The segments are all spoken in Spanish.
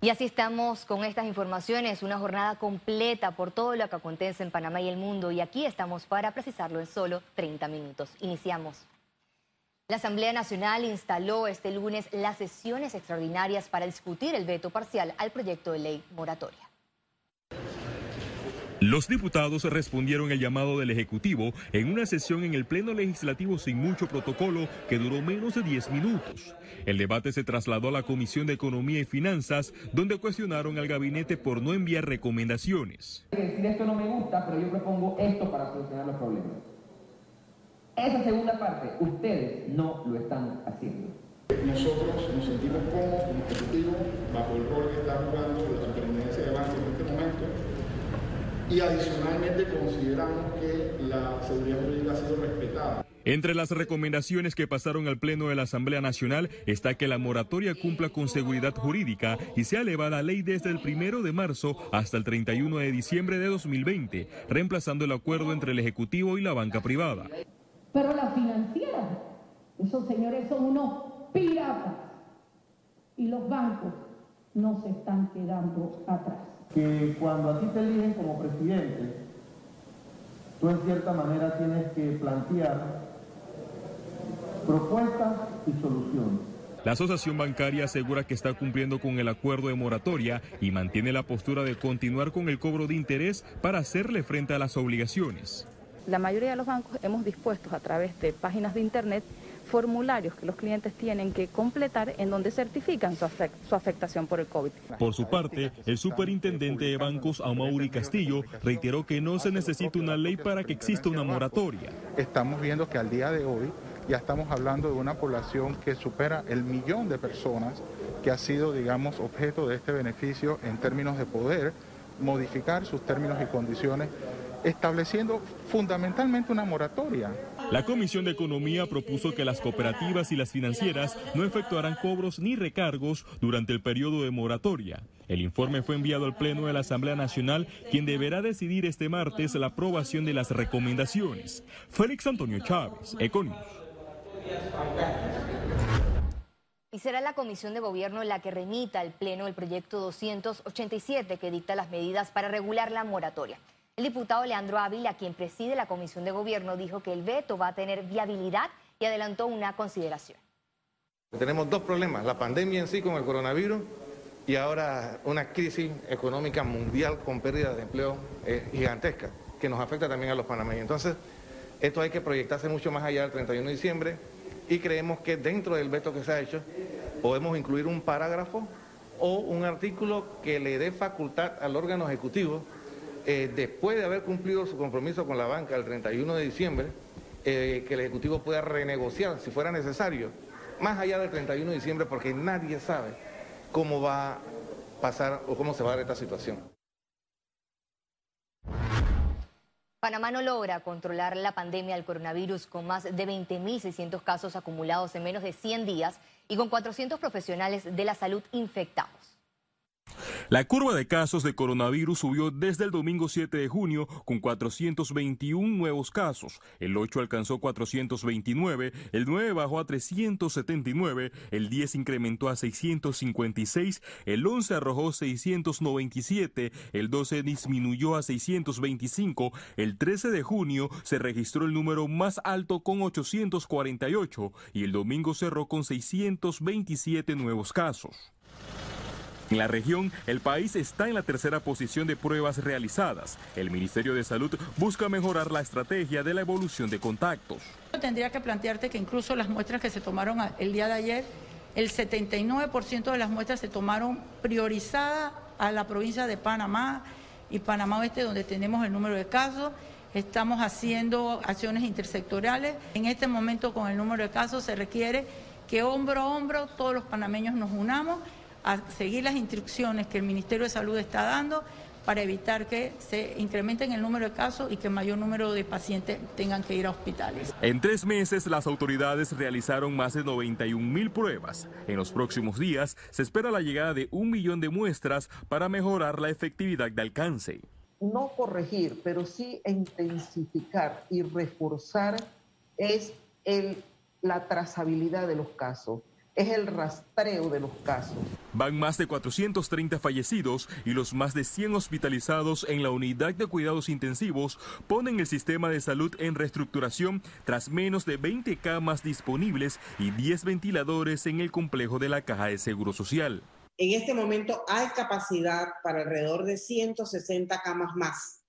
Y así estamos con estas informaciones, una jornada completa por todo lo que acontece en Panamá y el mundo. Y aquí estamos para precisarlo en solo 30 minutos. Iniciamos. La Asamblea Nacional instaló este lunes las sesiones extraordinarias para discutir el veto parcial al proyecto de ley moratoria. Los diputados respondieron el llamado del Ejecutivo en una sesión en el Pleno Legislativo sin mucho protocolo que duró menos de 10 minutos. El debate se trasladó a la Comisión de Economía y Finanzas, donde cuestionaron al gabinete por no enviar recomendaciones. esto no me gusta, pero yo propongo esto para solucionar los problemas. Esa segunda parte, ustedes no lo están haciendo. Nosotros nos sentimos cómodos como Ejecutivo bajo el rol que está jugando la Superintendencia de Bancos en este momento y adicionalmente consideramos que la seguridad jurídica ha sido respetada. Entre las recomendaciones que pasaron al Pleno de la Asamblea Nacional está que la moratoria cumpla con seguridad jurídica y sea elevada a ley desde el primero de marzo hasta el 31 de diciembre de 2020, reemplazando el acuerdo entre el Ejecutivo y la banca privada. Pero la financiera, esos señores son unos piratas y los bancos no se están quedando atrás que cuando a ti te eligen como presidente, tú en cierta manera tienes que plantear propuestas y soluciones. La asociación bancaria asegura que está cumpliendo con el acuerdo de moratoria y mantiene la postura de continuar con el cobro de interés para hacerle frente a las obligaciones. La mayoría de los bancos hemos dispuesto a través de páginas de Internet formularios que los clientes tienen que completar en donde certifican su, afectación por el COVID. Por su parte, el superintendente de bancos, Amaury Castillo, reiteró que no se necesita una ley para que exista una moratoria. Estamos viendo que al día de hoy ya estamos hablando de una población que supera el millón de personas que ha sido, digamos, objeto de este beneficio en términos de poder modificar sus términos y condiciones estableciendo fundamentalmente una moratoria. La Comisión de Economía propuso que las cooperativas y las financieras no efectuarán cobros ni recargos durante el periodo de moratoria. El informe fue enviado al Pleno de la Asamblea Nacional, quien deberá decidir este martes la aprobación de las recomendaciones. Félix Antonio Chávez, Econius. Y será la Comisión de Gobierno la que remita al Pleno el proyecto 287 que dicta las medidas para regular la moratoria. El diputado Leandro Ávila, quien preside la Comisión de Gobierno, dijo que el veto va a tener viabilidad y adelantó una consideración. Tenemos dos problemas, la pandemia en sí con el coronavirus y ahora una crisis económica mundial con pérdida de empleo eh, gigantesca, que nos afecta también a los panameños. Entonces, esto hay que proyectarse mucho más allá del 31 de diciembre y creemos que dentro del veto que se ha hecho podemos incluir un parágrafo o un artículo que le dé facultad al órgano ejecutivo eh, después de haber cumplido su compromiso con la banca el 31 de diciembre, eh, que el Ejecutivo pueda renegociar si fuera necesario, más allá del 31 de diciembre, porque nadie sabe cómo va a pasar o cómo se va a dar esta situación. Panamá no logra controlar la pandemia del coronavirus con más de 20.600 casos acumulados en menos de 100 días y con 400 profesionales de la salud infectados. La curva de casos de coronavirus subió desde el domingo 7 de junio con 421 nuevos casos. El 8 alcanzó 429, el 9 bajó a 379, el 10 incrementó a 656, el 11 arrojó 697, el 12 disminuyó a 625, el 13 de junio se registró el número más alto con 848 y el domingo cerró con 627 nuevos casos. En la región, el país está en la tercera posición de pruebas realizadas. El Ministerio de Salud busca mejorar la estrategia de la evolución de contactos. Tendría que plantearte que incluso las muestras que se tomaron el día de ayer, el 79% de las muestras se tomaron priorizadas a la provincia de Panamá y Panamá Oeste, donde tenemos el número de casos. Estamos haciendo acciones intersectoriales. En este momento, con el número de casos, se requiere que hombro a hombro todos los panameños nos unamos a seguir las instrucciones que el Ministerio de Salud está dando para evitar que se incrementen el número de casos y que mayor número de pacientes tengan que ir a hospitales. En tres meses, las autoridades realizaron más de 91 mil pruebas. En los próximos días, se espera la llegada de un millón de muestras para mejorar la efectividad de alcance. No corregir, pero sí intensificar y reforzar es el, la trazabilidad de los casos es el rastreo de los casos. Van más de 430 fallecidos y los más de 100 hospitalizados en la unidad de cuidados intensivos ponen el sistema de salud en reestructuración tras menos de 20 camas disponibles y 10 ventiladores en el complejo de la Caja de Seguro Social. En este momento hay capacidad para alrededor de 160 camas más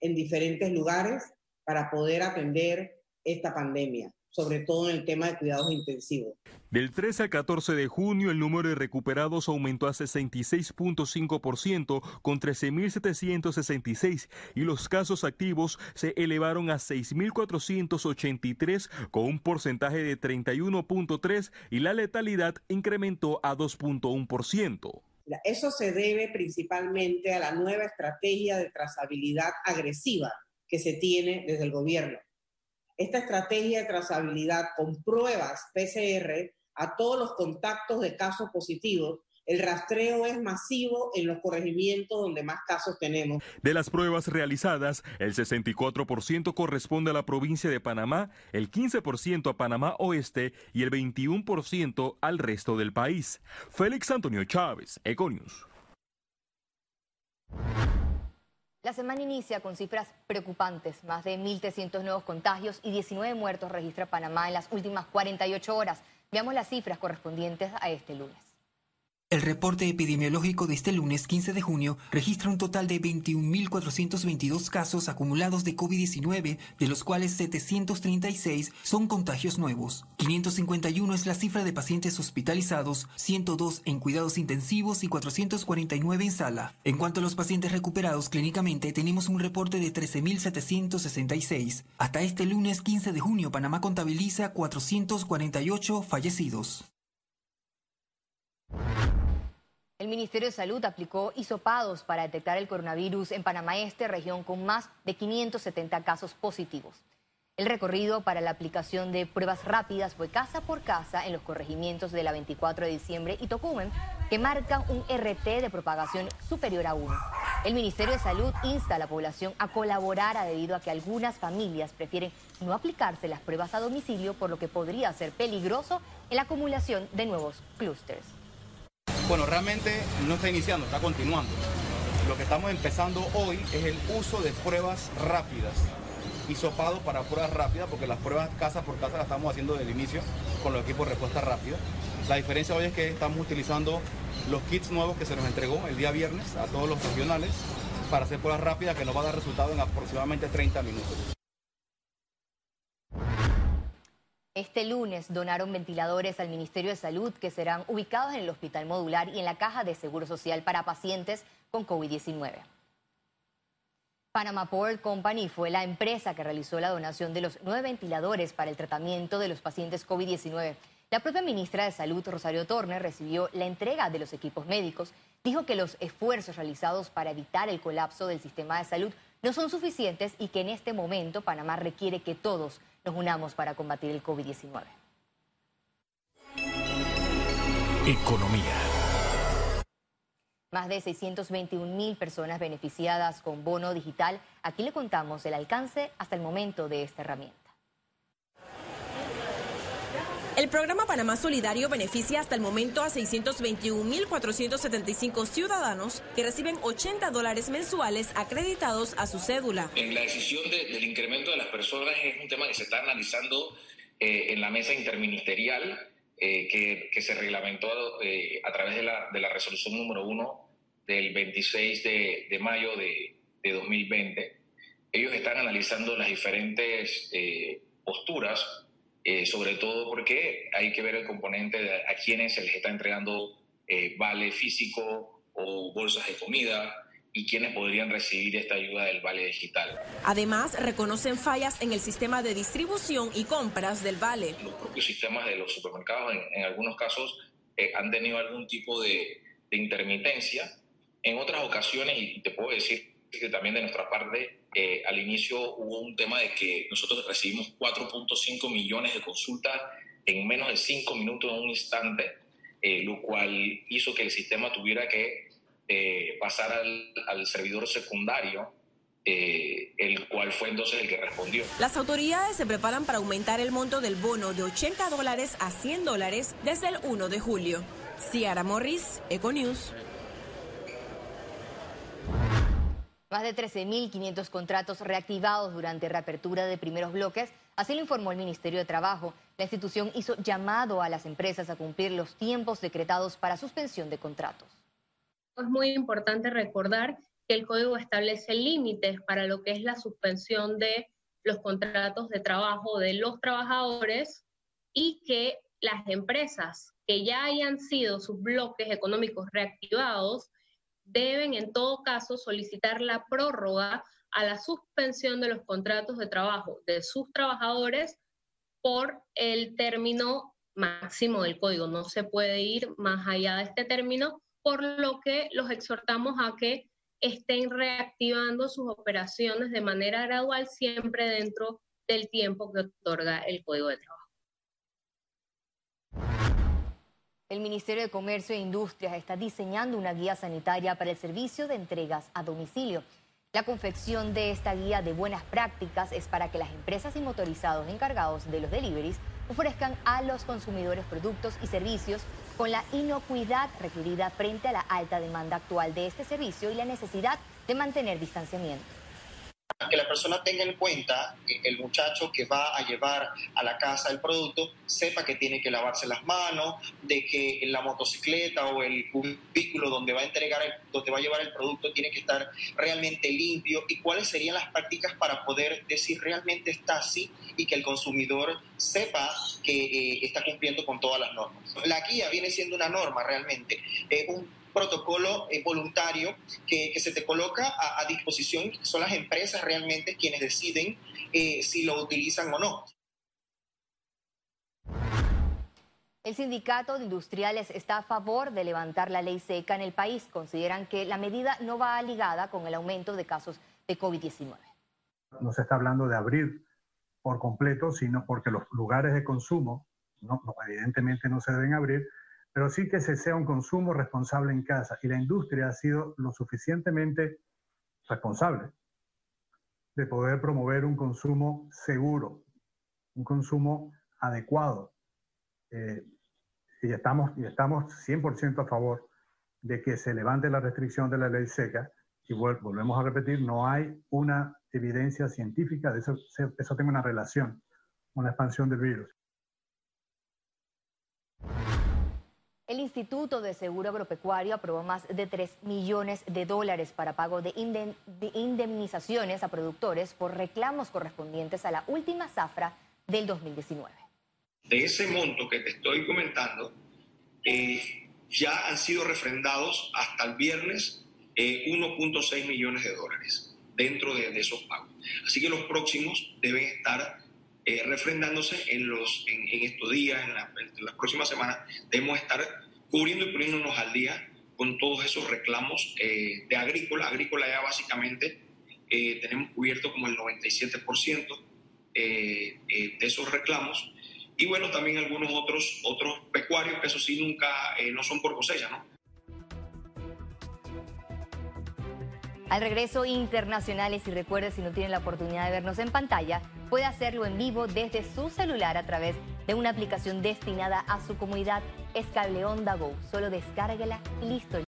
en diferentes lugares para poder atender esta pandemia sobre todo en el tema de cuidados intensivos. Del 13 al 14 de junio, el número de recuperados aumentó a 66.5% con 13.766 y los casos activos se elevaron a 6.483 con un porcentaje de 31.3 y la letalidad incrementó a 2.1%. Eso se debe principalmente a la nueva estrategia de trazabilidad agresiva que se tiene desde el gobierno esta estrategia de trazabilidad con pruebas PCR a todos los contactos de casos positivos el rastreo es masivo en los corregimientos donde más casos tenemos. De las pruebas realizadas, el 64% corresponde a la provincia de Panamá, el 15% a Panamá Oeste y el 21% al resto del país. Félix Antonio Chávez, Econius. La semana inicia con cifras preocupantes. Más de 1.300 nuevos contagios y 19 muertos registra Panamá en las últimas 48 horas. Veamos las cifras correspondientes a este lunes. El reporte epidemiológico de este lunes 15 de junio registra un total de 21.422 casos acumulados de COVID-19, de los cuales 736 son contagios nuevos. 551 es la cifra de pacientes hospitalizados, 102 en cuidados intensivos y 449 en sala. En cuanto a los pacientes recuperados clínicamente, tenemos un reporte de 13.766. Hasta este lunes 15 de junio, Panamá contabiliza 448 fallecidos. El Ministerio de Salud aplicó hisopados para detectar el coronavirus en Panamá Este, región con más de 570 casos positivos. El recorrido para la aplicación de pruebas rápidas fue casa por casa en los corregimientos de la 24 de diciembre y Tocumen, que marcan un RT de propagación superior a 1. El Ministerio de Salud insta a la población a colaborar debido a que algunas familias prefieren no aplicarse las pruebas a domicilio, por lo que podría ser peligroso en la acumulación de nuevos clústeres. Bueno, realmente no está iniciando, está continuando. Lo que estamos empezando hoy es el uso de pruebas rápidas, hisopado para pruebas rápidas, porque las pruebas casa por casa las estamos haciendo desde el inicio con los equipos respuesta rápida. La diferencia hoy es que estamos utilizando los kits nuevos que se nos entregó el día viernes a todos los regionales para hacer pruebas rápidas que nos va a dar resultado en aproximadamente 30 minutos. Este lunes donaron ventiladores al Ministerio de Salud que serán ubicados en el Hospital Modular y en la Caja de Seguro Social para pacientes con COVID-19. Panama Port Company fue la empresa que realizó la donación de los nueve ventiladores para el tratamiento de los pacientes COVID-19. La propia ministra de Salud, Rosario Torner, recibió la entrega de los equipos médicos. Dijo que los esfuerzos realizados para evitar el colapso del sistema de salud no son suficientes y que en este momento Panamá requiere que todos nos unamos para combatir el COVID-19. Economía. Más de 621 mil personas beneficiadas con bono digital. Aquí le contamos el alcance hasta el momento de esta herramienta. El programa Panamá Solidario beneficia hasta el momento a 621.475 ciudadanos que reciben 80 dólares mensuales acreditados a su cédula. En la decisión del incremento de las personas es un tema que se está analizando eh, en la mesa interministerial eh, que, se reglamentó eh, a través de la, resolución número 1 del 26 de, mayo de, de, 2020. Ellos están analizando las diferentes posturas eh, sobre todo porque hay que ver el componente de a quienes se les está entregando eh, vale físico o bolsas de comida y quienes podrían recibir esta ayuda del vale digital. Además, reconocen fallas en el sistema de distribución y compras del vale. Los propios sistemas de los supermercados en, algunos casos eh, han tenido algún tipo de, de intermitencia. En otras ocasiones, y te puedo decir que también de nuestra parte eh, al inicio hubo un tema de que nosotros recibimos 4.5 millones de consultas en menos de 5 minutos en un instante, eh, lo cual hizo que el sistema tuviera que eh, pasar al, al, servidor secundario eh, el cual fue entonces el que respondió. Las autoridades se preparan para aumentar el monto del bono de 80 dólares a 100 dólares desde el 1 de julio. Ciara Morris, Econews. Más de 13.500 contratos reactivados durante reapertura de primeros bloques, así lo informó el Ministerio de Trabajo. La institución hizo llamado a las empresas a cumplir los tiempos decretados para suspensión de contratos. Es muy importante recordar que el código establece límites para lo que es la suspensión de los contratos de trabajo de los trabajadores y que las empresas que ya hayan sido sus bloques económicos reactivados deben en todo caso solicitar la prórroga a la suspensión de los contratos de trabajo de sus trabajadores por el término máximo del código. No se puede ir más allá de este término, por lo que los exhortamos a que estén reactivando sus operaciones de manera gradual, siempre dentro del tiempo que otorga el Código de Trabajo. El Ministerio de Comercio e Industrias está diseñando una guía sanitaria para el servicio de entregas a domicilio. La confección de esta guía de buenas prácticas es para que las empresas y motorizados encargados de los deliveries ofrezcan a los consumidores productos y servicios con la inocuidad requerida frente a la alta demanda actual de este servicio y la necesidad de mantener distanciamiento que la persona tenga en cuenta, el muchacho que va a llevar a la casa el producto, sepa que tiene que lavarse las manos, de que la motocicleta o el cubículo donde va a entregar, donde va a llevar el producto tiene que estar realmente limpio y cuáles serían las prácticas para poder decir realmente está así y que el consumidor sepa que eh, está cumpliendo con todas las normas. La guía viene siendo una norma realmente, es un protocolo eh, voluntario que, se te coloca a, disposición, son las empresas realmente quienes deciden eh, si lo utilizan o no. El sindicato de industriales está a favor de levantar la ley seca en el país. Consideran que la medida no va ligada con el aumento de casos de COVID-19. No se está hablando de abrir por completo, sino porque los lugares de consumo no, evidentemente no se deben abrir, pero sí que se sea un consumo responsable en casa. Y la industria ha sido lo suficientemente responsable de poder promover un consumo seguro, un consumo adecuado. Eh, y, estamos, y estamos 100% a favor de que se levante la restricción de la ley seca. Y volvemos a repetir, no hay una evidencia científica de eso, eso tenga una relación con la expansión del virus. El Instituto de Seguro Agropecuario aprobó más de 3 millones de dólares para pago de, indemnizaciones a productores por reclamos correspondientes a la última zafra del 2019. De ese monto que te estoy comentando, eh, ya han sido refrendados hasta el viernes 1.6 eh, millones de dólares dentro de, esos pagos. Así que los próximos deben estar eh, refrendándose en, los, en, estos días, en, las próximas semanas, debemos estar cubriendo y poniéndonos al día con todos esos reclamos eh, de agrícola. Agrícola ya básicamente eh, tenemos cubierto como el 97% de esos reclamos. Y bueno, también algunos otros, otros pecuarios que eso sí nunca, no son por cosecha, ¿no? Al regreso internacionales y recuerde si no tiene la oportunidad de vernos en pantalla, puede hacerlo en vivo desde su celular a través de una aplicación destinada a su comunidad. Es Cable Onda Go. Solo descárguela y listo.